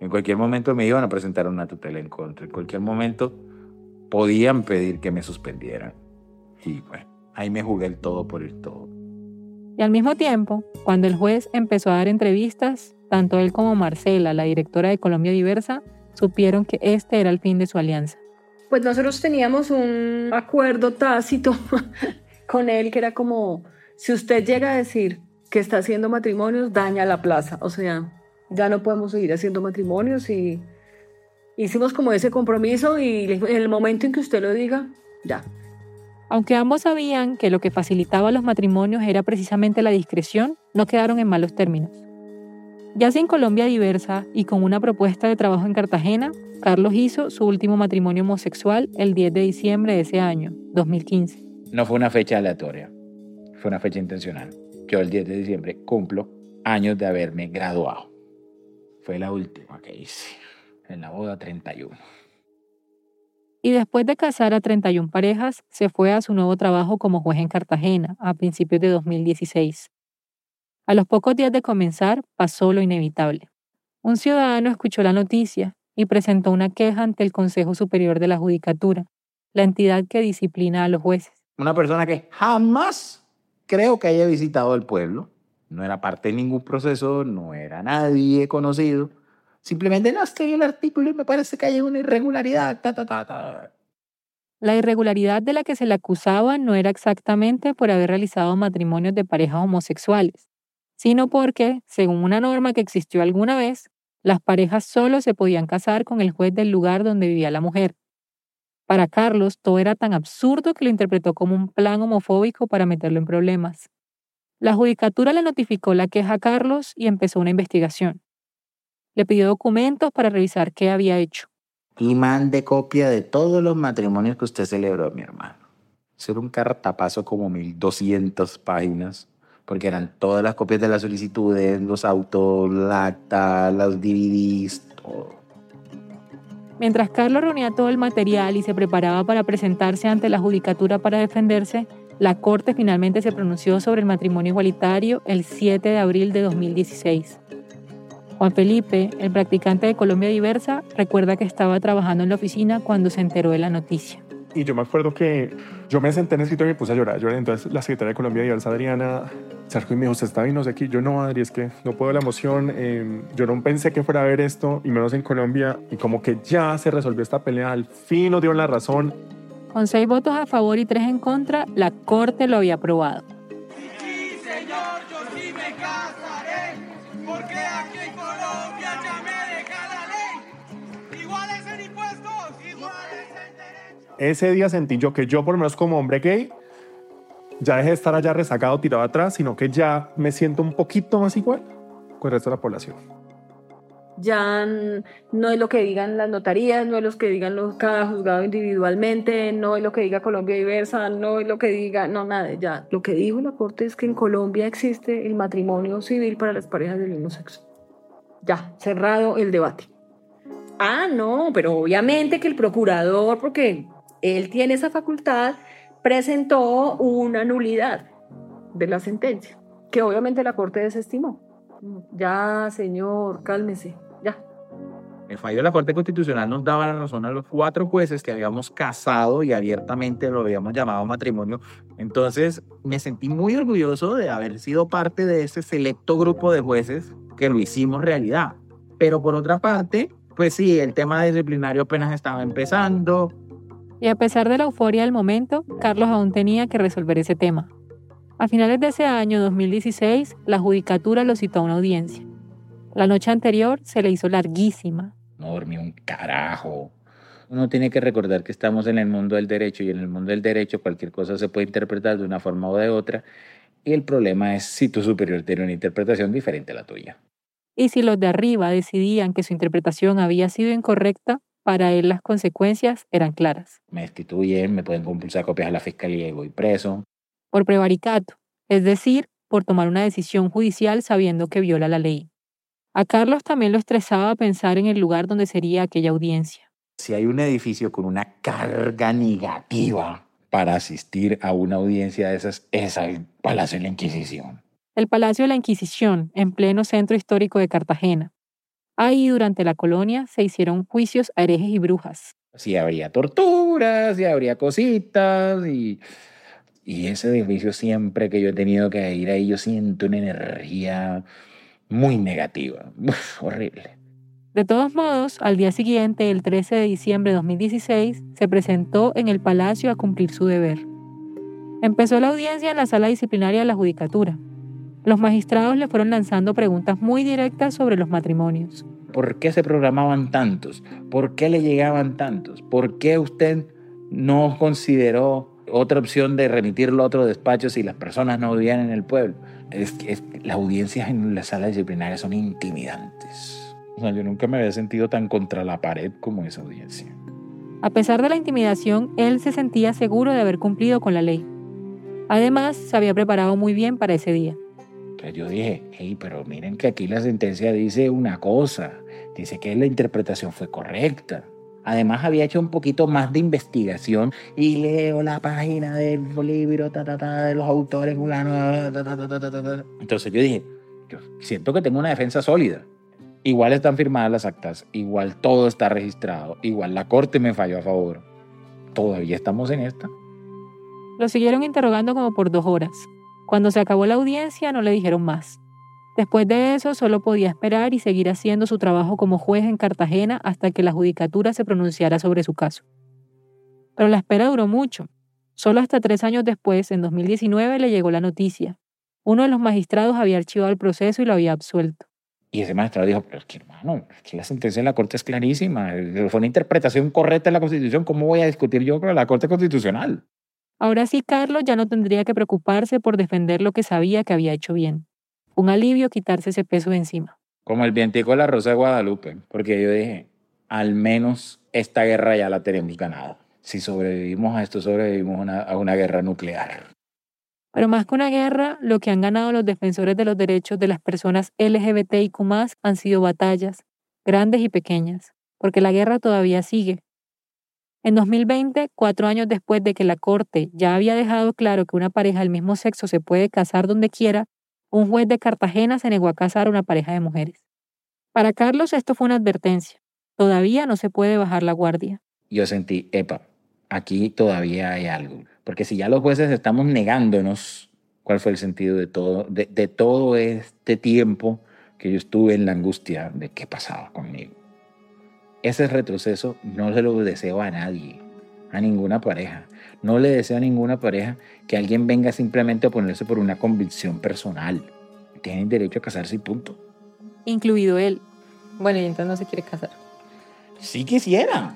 En cualquier momento me iban a presentar una tutela en contra. En cualquier momento podían pedir que me suspendieran. Y bueno, ahí me jugué el todo por el todo. Y al mismo tiempo, cuando el juez empezó a dar entrevistas, tanto él como Marcela, la directora de Colombia Diversa, supieron que este era el fin de su alianza. Pues nosotros teníamos un acuerdo tácito [laughs] con él que era como, si usted llega a decir que está haciendo matrimonios, daña la plaza. O sea, ya no podemos seguir haciendo matrimonios y hicimos como ese compromiso y en el momento en que usted lo diga, ya. Aunque ambos sabían que lo que facilitaba los matrimonios era precisamente la discreción, no quedaron en malos términos. Ya sin Colombia diversa y con una propuesta de trabajo en Cartagena, Carlos hizo su último matrimonio homosexual el 10 de diciembre de ese año, 2015. No fue una fecha aleatoria, fue una fecha intencional. Yo el 10 de diciembre cumplo años de haberme graduado. Fue la última que hice, en la boda 31. Y después de casar a 31 parejas, se fue a su nuevo trabajo como juez en Cartagena a principios de 2016. A los pocos días de comenzar pasó lo inevitable. Un ciudadano escuchó la noticia y presentó una queja ante el Consejo Superior de la Judicatura, la entidad que disciplina a los jueces. Una persona que jamás creo que haya visitado el pueblo, no era parte de ningún proceso, no era nadie conocido, simplemente no estoy el artículo y me parece que hay una irregularidad. La irregularidad de la que se le acusaba no era exactamente por haber realizado matrimonios de parejas homosexuales, sino porque, según una norma que existió alguna vez, las parejas solo se podían casar con el juez del lugar donde vivía la mujer. Para Carlos, todo era tan absurdo que lo interpretó como un plan homofóbico para meterlo en problemas. La judicatura le notificó la queja a Carlos y empezó una investigación. Le pidió documentos para revisar qué había hecho. Y mande copia de todos los matrimonios que usted celebró, mi hermano. Ser un cartapazo como 1200 páginas porque eran todas las copias de las solicitudes, los autos, la acta, los DVDs, jodo. Mientras Carlos reunía todo el material y se preparaba para presentarse ante la judicatura para defenderse, la Corte finalmente se pronunció sobre el matrimonio igualitario el 7 de abril de 2016. Juan Felipe, el practicante de Colombia Diversa, recuerda que estaba trabajando en la oficina cuando se enteró de la noticia. Y yo me acuerdo que yo me senté en el escritorio y me puse a llorar. Lloré. Entonces la secretaria de Colombia Diversa, Adriana, se acercó y me dijo, ¿usted está bien? No sé qué. Yo no, Adri, es que no puedo la emoción. Eh, yo no pensé que fuera a ver esto, y menos en Colombia. Y como que ya se resolvió esta pelea. Al fin nos dieron la razón. Con seis votos a favor y tres en contra, la Corte lo había aprobado. Sí, señor, yo sí me casaré, porque aquí en Colombia ya me deja la ley. Iguales en impuestos, iguales en derechos. Ese día sentí yo que yo, por lo menos como hombre gay, ya dejé de estar allá rezagado, tirado atrás, sino que ya me siento un poquito más igual con el resto de la población. Ya no es lo que digan las notarías, no es lo que digan los, cada juzgado individualmente, no es lo que diga Colombia Diversa, no es lo que diga, no, nada, ya. Lo que dijo la Corte es que en Colombia existe el matrimonio civil para las parejas del mismo sexo. Ya, cerrado el debate. Ah, no, pero obviamente que el procurador, porque él tiene esa facultad, presentó una nulidad de la sentencia, que obviamente la Corte desestimó. Ya, señor, cálmese. El fallo de la Corte Constitucional nos daba la razón a los cuatro jueces que habíamos casado y abiertamente lo habíamos llamado matrimonio. Entonces me sentí muy orgulloso de haber sido parte de ese selecto grupo de jueces que lo hicimos realidad. Pero por otra parte, pues sí, el tema disciplinario apenas estaba empezando. Y a pesar de la euforia del momento, Carlos aún tenía que resolver ese tema. A finales de ese año, 2016, la judicatura lo citó a una audiencia. La noche anterior se le hizo larguísima. No dormí un carajo. Uno tiene que recordar que estamos en el mundo del derecho y en el mundo del derecho cualquier cosa se puede interpretar de una forma o de otra. Y el problema es si tu superior tiene una interpretación diferente a la tuya. Y si los de arriba decidían que su interpretación había sido incorrecta, para él las consecuencias eran claras. Me destituyen, me pueden compulsar copias a la fiscalía y voy preso. Por prevaricato, es decir, por tomar una decisión judicial sabiendo que viola la ley. A Carlos también lo estresaba pensar en el lugar donde sería aquella audiencia. Si hay un edificio con una carga negativa para asistir a una audiencia de esas, es el Palacio de la Inquisición. El Palacio de la Inquisición, en pleno centro histórico de Cartagena. Ahí, durante la colonia, se hicieron juicios a herejes y brujas. Sí habría torturas, y habría cositas, y, y ese edificio siempre que yo he tenido que ir ahí, yo siento una energía muy negativa, Uf, horrible. De todos modos, al día siguiente, el 13 de diciembre de 2016, se presentó en el palacio a cumplir su deber. Empezó la audiencia en la sala disciplinaria de la Judicatura. Los magistrados le fueron lanzando preguntas muy directas sobre los matrimonios. ¿Por qué se programaban tantos? ¿Por qué le llegaban tantos? ¿Por qué usted no consideró otra opción de remitirlo a otro despacho si las personas no vivían en el pueblo? Es, es, las audiencias en la sala disciplinaria son intimidantes. O sea, yo nunca me había sentido tan contra la pared como esa audiencia. A pesar de la intimidación, él se sentía seguro de haber cumplido con la ley. Además, se había preparado muy bien para ese día. Entonces yo dije, hey, pero miren que aquí la sentencia dice una cosa, dice que la interpretación fue correcta. Además había hecho un poquito más de investigación y leo la página del libro ta, ta, ta, de los autores fulano. Entonces yo dije, siento que tengo una defensa sólida. Igual están firmadas las actas, igual todo está registrado, igual la corte me falló a favor. Todavía estamos en esta. Lo siguieron interrogando como por dos horas. Cuando se acabó la audiencia no le dijeron más. Después de eso solo podía esperar y seguir haciendo su trabajo como juez en Cartagena hasta que la judicatura se pronunciara sobre su caso. Pero la espera duró mucho. Solo hasta tres años después, en 2019, le llegó la noticia. Uno de los magistrados había archivado el proceso y lo había absuelto. Y ese magistrado dijo, pero es que hermano, es que la sentencia de la Corte es clarísima, fue una interpretación correcta de la Constitución, ¿cómo voy a discutir yo con la Corte Constitucional? Ahora sí, Carlos ya no tendría que preocuparse por defender lo que sabía que había hecho bien. Un alivio quitarse ese peso de encima. Como el vientico de la Rosa de Guadalupe, porque yo dije, al menos esta guerra ya la tenemos ganada. Si sobrevivimos a esto, sobrevivimos una, a una guerra nuclear. Pero más que una guerra, lo que han ganado los defensores de los derechos de las personas LGBTIQ han sido batallas, grandes y pequeñas, porque la guerra todavía sigue. En 2020, cuatro años después de que la Corte ya había dejado claro que una pareja del mismo sexo se puede casar donde quiera, un juez de Cartagena se negó a casar a una pareja de mujeres. Para Carlos esto fue una advertencia. Todavía no se puede bajar la guardia. Yo sentí, epa, aquí todavía hay algo. Porque si ya los jueces estamos negándonos cuál fue el sentido de todo, de, todo este tiempo que yo estuve en la angustia de qué pasaba conmigo. Ese retroceso no se lo deseo a nadie, a ninguna pareja. No le deseo a ninguna pareja que alguien venga simplemente a ponerse por una convicción personal. Tienen derecho a casarse y punto. Incluido él. Bueno, y entonces no se quiere casar. Sí quisiera.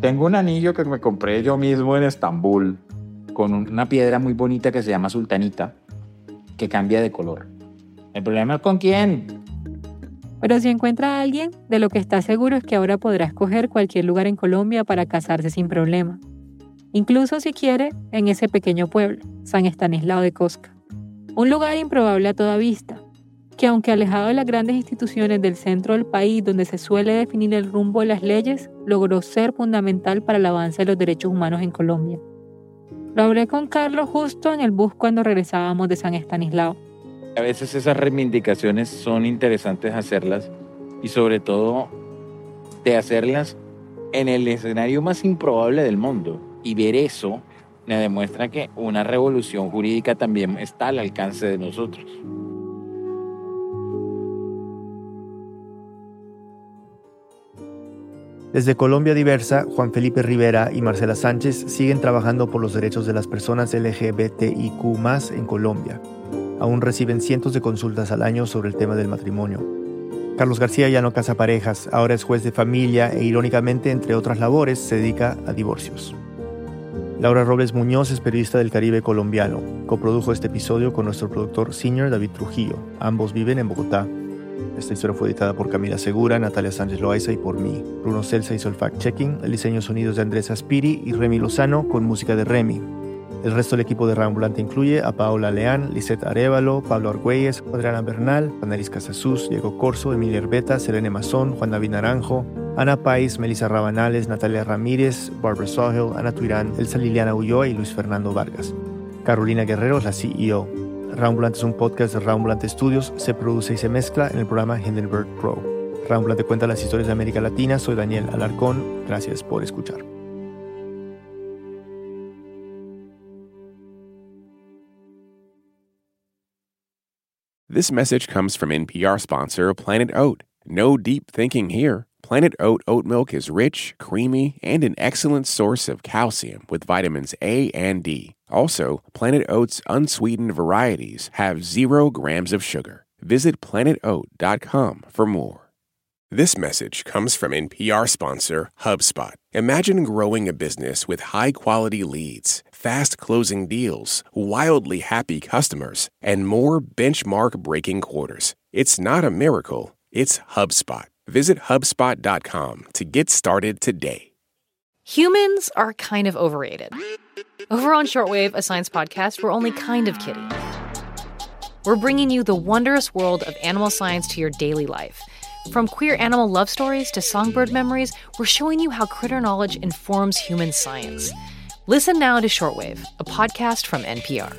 Tengo un anillo que me compré yo mismo en Estambul con una piedra muy bonita que se llama sultanita que cambia de color. El problema es con quién. Pero si encuentra a alguien, de lo que está seguro es que ahora podrá escoger cualquier lugar en Colombia para casarse sin problema. Incluso si quiere, en ese pequeño pueblo, San Estanislao de Cosca. Un lugar improbable a toda vista, que aunque alejado de las grandes instituciones del centro del país donde se suele definir el rumbo de las leyes, logró ser fundamental para el avance de los derechos humanos en Colombia. Lo hablé con Carlos justo en el bus cuando regresábamos de San Estanislao. A veces esas reivindicaciones son interesantes hacerlas y sobre todo de hacerlas en el escenario más improbable del mundo. Y ver eso me demuestra que una revolución jurídica también está al alcance de nosotros. Desde Colombia Diversa, Juan Felipe Rivera y Marcela Sánchez siguen trabajando por los derechos de las personas LGBTIQ en Colombia. Aún reciben cientos de consultas al año sobre el tema del matrimonio. Carlos García ya no casa parejas, ahora es juez de familia e irónicamente, entre otras labores, se dedica a divorcios. Laura Robles Muñoz es periodista del Caribe colombiano. Coprodujo este episodio con nuestro productor senior David Trujillo. Ambos viven en Bogotá. Esta historia fue editada por Camila Segura, Natalia Sánchez Loaiza y por mí. Bruno Celsa hizo el fact-checking, el diseño sonidos de Andrés Aspiri y Remy Lozano con música de Remy. El resto del equipo de Rambulante incluye a Paola Leán, Lisette Arevalo, Pablo Argüelles, Adriana Bernal, Annelies Casasús, Diego Corso, Emilia Herbeta, Selene Mazón, Juan David Naranjo, Ana Pais, Melissa Rabanales, Natalia Ramírez, Barbara Sahel, Ana Tuirán, Elsa Liliana Ulloa y Luis Fernando Vargas. Carolina Guerrero es la CEO. Rambulante es un podcast de Rambulante Studios, se produce y se mezcla en el programa Hindenburg Pro. Rambulante cuenta las historias de América Latina, soy Daniel Alarcón, gracias por escuchar. This message comes from NPR sponsor Planet Oat. No deep thinking here. Planet Oat oat milk is rich, creamy, and an excellent source of calcium with vitamins A and D. Also, Planet Oat's unsweetened varieties have zero grams of sugar. Visit planetoat.com for more. This message comes from NPR sponsor HubSpot. Imagine growing a business with high quality leads, fast closing deals, wildly happy customers, and more benchmark breaking quarters. It's not a miracle, it's HubSpot. Visit HubSpot.com to get started today. Humans are kind of overrated. Over on Shortwave, a science podcast, we're only kind of kidding. We're bringing you the wondrous world of animal science to your daily life. From queer animal love stories to songbird memories, we're showing you how critter knowledge informs human science. Listen now to Shortwave, a podcast from NPR.